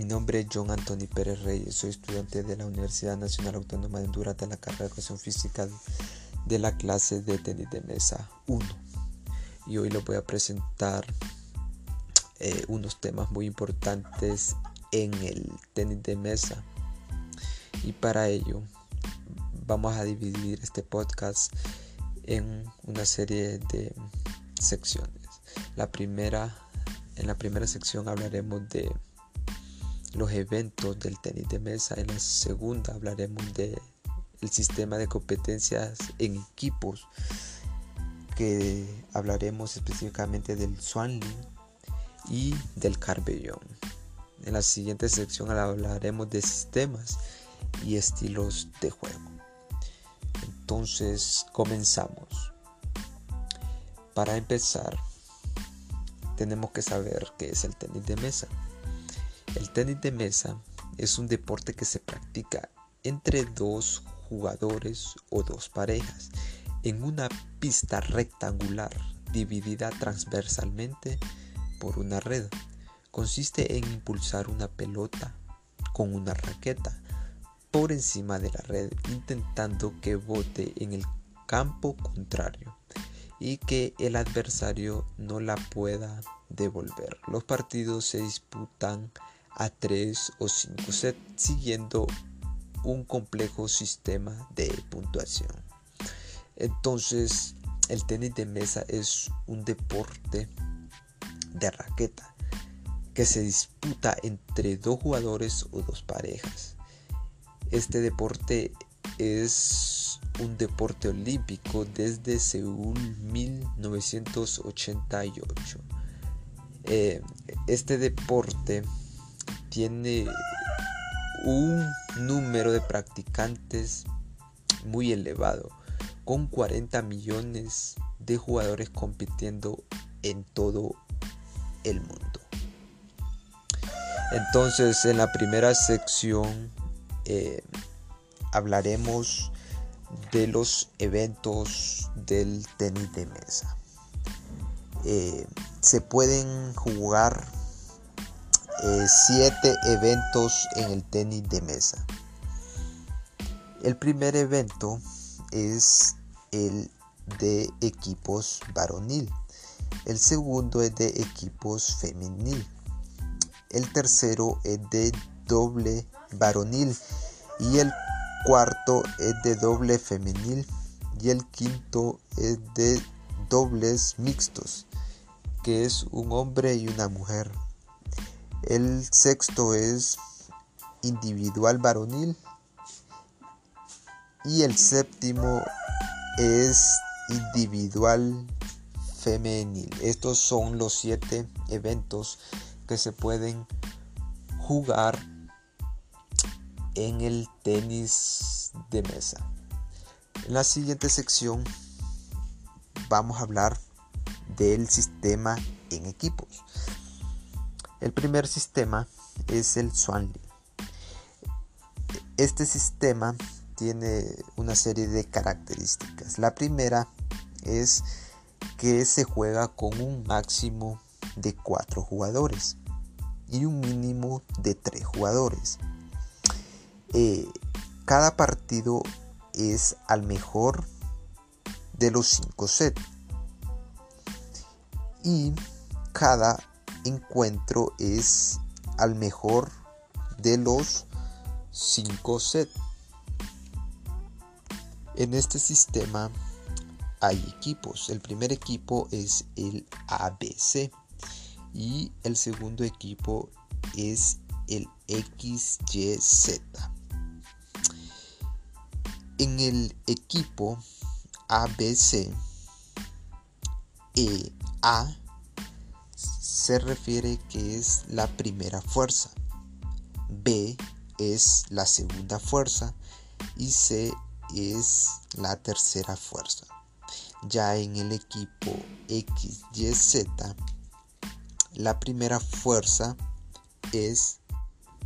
Mi nombre es John Anthony Pérez Reyes, soy estudiante de la Universidad Nacional Autónoma de Honduras de la carrera de Educación Física de la clase de tenis de mesa 1. Y hoy les voy a presentar eh, unos temas muy importantes en el tenis de mesa. Y para ello vamos a dividir este podcast en una serie de secciones. La primera, en la primera sección hablaremos de los eventos del tenis de mesa. En la segunda hablaremos de el sistema de competencias en equipos que hablaremos específicamente del Swanling y del Carbellón. En la siguiente sección hablaremos de sistemas y estilos de juego. Entonces comenzamos. Para empezar, tenemos que saber qué es el tenis de mesa. El tenis de mesa es un deporte que se practica entre dos jugadores o dos parejas en una pista rectangular dividida transversalmente por una red. Consiste en impulsar una pelota con una raqueta por encima de la red intentando que bote en el campo contrario y que el adversario no la pueda devolver. Los partidos se disputan a 3 o 5 sets siguiendo un complejo sistema de puntuación. Entonces, el tenis de mesa es un deporte de raqueta que se disputa entre dos jugadores o dos parejas. Este deporte es un deporte olímpico desde Seúl 1988. Eh, este deporte tiene un número de practicantes muy elevado, con 40 millones de jugadores compitiendo en todo el mundo. Entonces, en la primera sección eh, hablaremos de los eventos del tenis de mesa. Eh, se pueden jugar siete eventos en el tenis de mesa. El primer evento es el de equipos varonil. El segundo es de equipos femenil. El tercero es de doble varonil. Y el cuarto es de doble femenil. Y el quinto es de dobles mixtos, que es un hombre y una mujer. El sexto es individual varonil. Y el séptimo es individual femenil. Estos son los siete eventos que se pueden jugar en el tenis de mesa. En la siguiente sección vamos a hablar del sistema en equipos. El primer sistema es el Swanley. Este sistema tiene una serie de características. La primera es que se juega con un máximo de 4 jugadores y un mínimo de 3 jugadores. Eh, cada partido es al mejor de los 5 sets y cada encuentro es al mejor de los 5 sets. En este sistema hay equipos. El primer equipo es el ABC y el segundo equipo es el XYZ. En el equipo ABC, e, A se refiere que es la primera fuerza, B es la segunda fuerza y C es la tercera fuerza. Ya en el equipo XYZ, la primera fuerza es,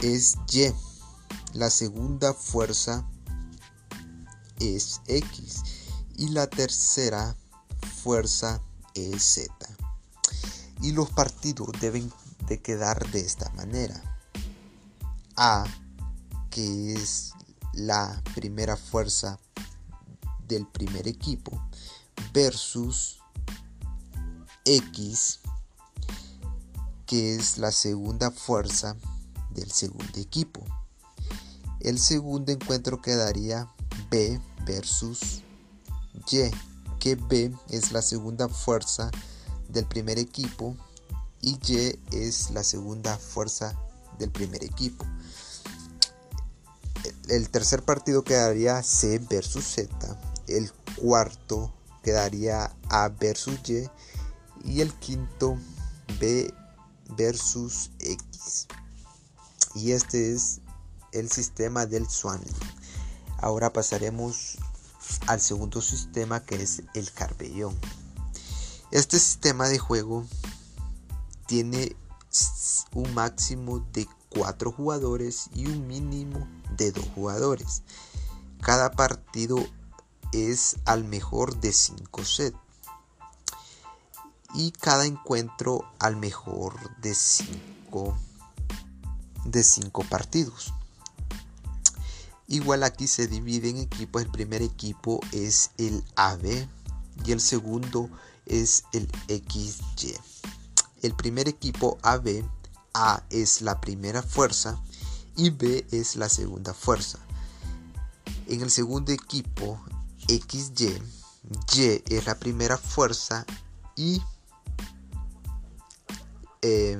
es Y, la segunda fuerza es X y la tercera fuerza es Z y los partidos deben de quedar de esta manera. A, que es la primera fuerza del primer equipo, versus X, que es la segunda fuerza del segundo equipo. El segundo encuentro quedaría B versus Y, que B es la segunda fuerza del primer equipo y Y es la segunda fuerza del primer equipo. El tercer partido quedaría C versus Z. El cuarto quedaría A versus Y. Y el quinto B versus X. Y este es el sistema del Swan. Ahora pasaremos al segundo sistema que es el Carbellón. Este sistema de juego tiene un máximo de 4 jugadores y un mínimo de 2 jugadores. Cada partido es al mejor de 5 sets y cada encuentro al mejor de 5 de 5 partidos. Igual aquí se divide en equipos. El primer equipo es el AB y el segundo es el XY. El primer equipo AB, A es la primera fuerza y B es la segunda fuerza. En el segundo equipo XY, Y es la primera fuerza y eh,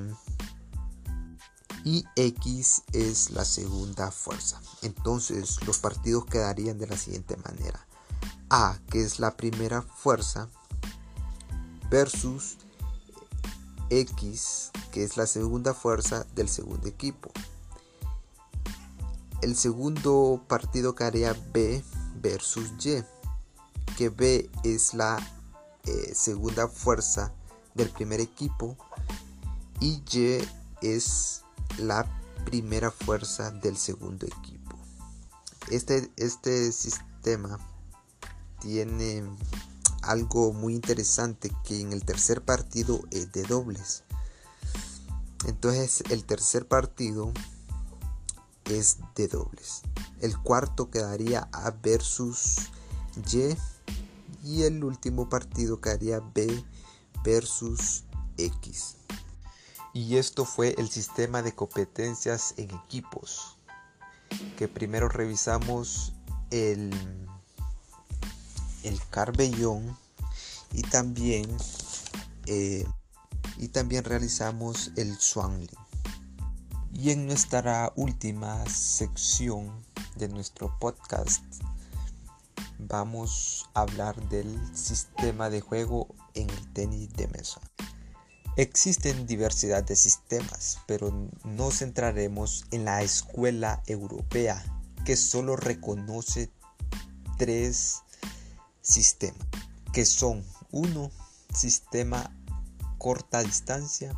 y X es la segunda fuerza. Entonces los partidos quedarían de la siguiente manera. A, que es la primera fuerza, versus X, que es la segunda fuerza del segundo equipo. El segundo partido quedaría B versus Y, que B es la eh, segunda fuerza del primer equipo y Y es la primera fuerza del segundo equipo. Este, este sistema tiene algo muy interesante que en el tercer partido es de dobles. Entonces el tercer partido es de dobles. El cuarto quedaría A versus Y y el último partido quedaría B versus X. Y esto fue el sistema de competencias en equipos. Que primero revisamos el, el Carbellón y también, eh, y también realizamos el Swanling. Y en nuestra última sección de nuestro podcast vamos a hablar del sistema de juego en el tenis de mesa. Existen diversidad de sistemas, pero nos centraremos en la escuela europea, que solo reconoce tres sistemas, que son uno, sistema corta distancia,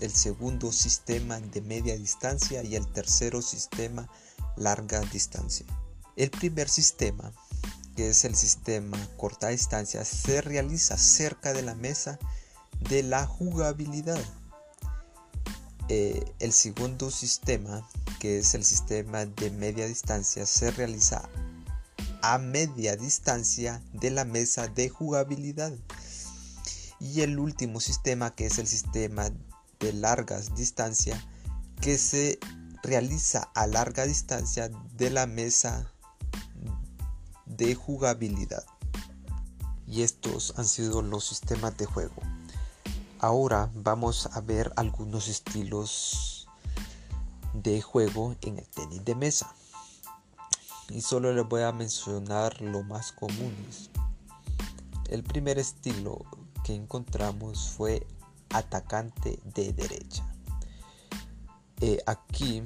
el segundo sistema de media distancia y el tercero sistema larga distancia. El primer sistema, que es el sistema corta distancia, se realiza cerca de la mesa de la jugabilidad. Eh, el segundo sistema, que es el sistema de media distancia, se realiza a media distancia de la mesa de jugabilidad. Y el último sistema, que es el sistema de largas distancia, que se realiza a larga distancia de la mesa de jugabilidad. Y estos han sido los sistemas de juego. Ahora vamos a ver algunos estilos de juego en el tenis de mesa. Y solo les voy a mencionar lo más comunes. El primer estilo que encontramos fue atacante de derecha. Eh, aquí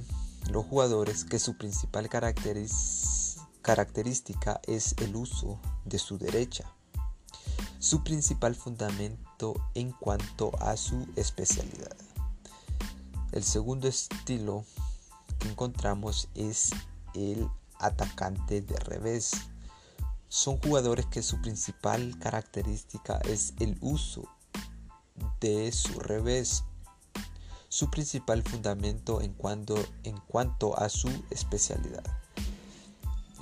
los jugadores que su principal característica es el uso de su derecha. Su principal fundamento en cuanto a su especialidad. El segundo estilo que encontramos es el atacante de revés. Son jugadores que su principal característica es el uso de su revés. su principal fundamento en, en cuanto a su especialidad.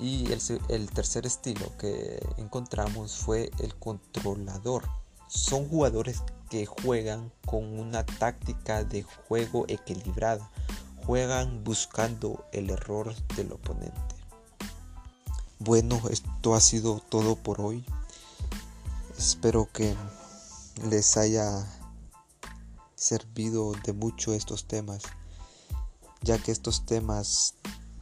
Y el, tercer estilo que encontramos fue el controlador. Son jugadores que juegan con una táctica de juego equilibrada. Juegan buscando el error del oponente. Bueno, esto ha sido todo por hoy. Espero que les haya servido de mucho estos temas, ya que estos temas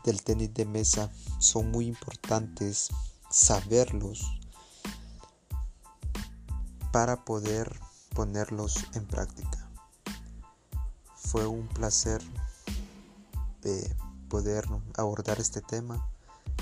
del tenis de mesa son muy importantes saberlos para poder ponerlos en práctica. Fue un placer de poder abordar este tema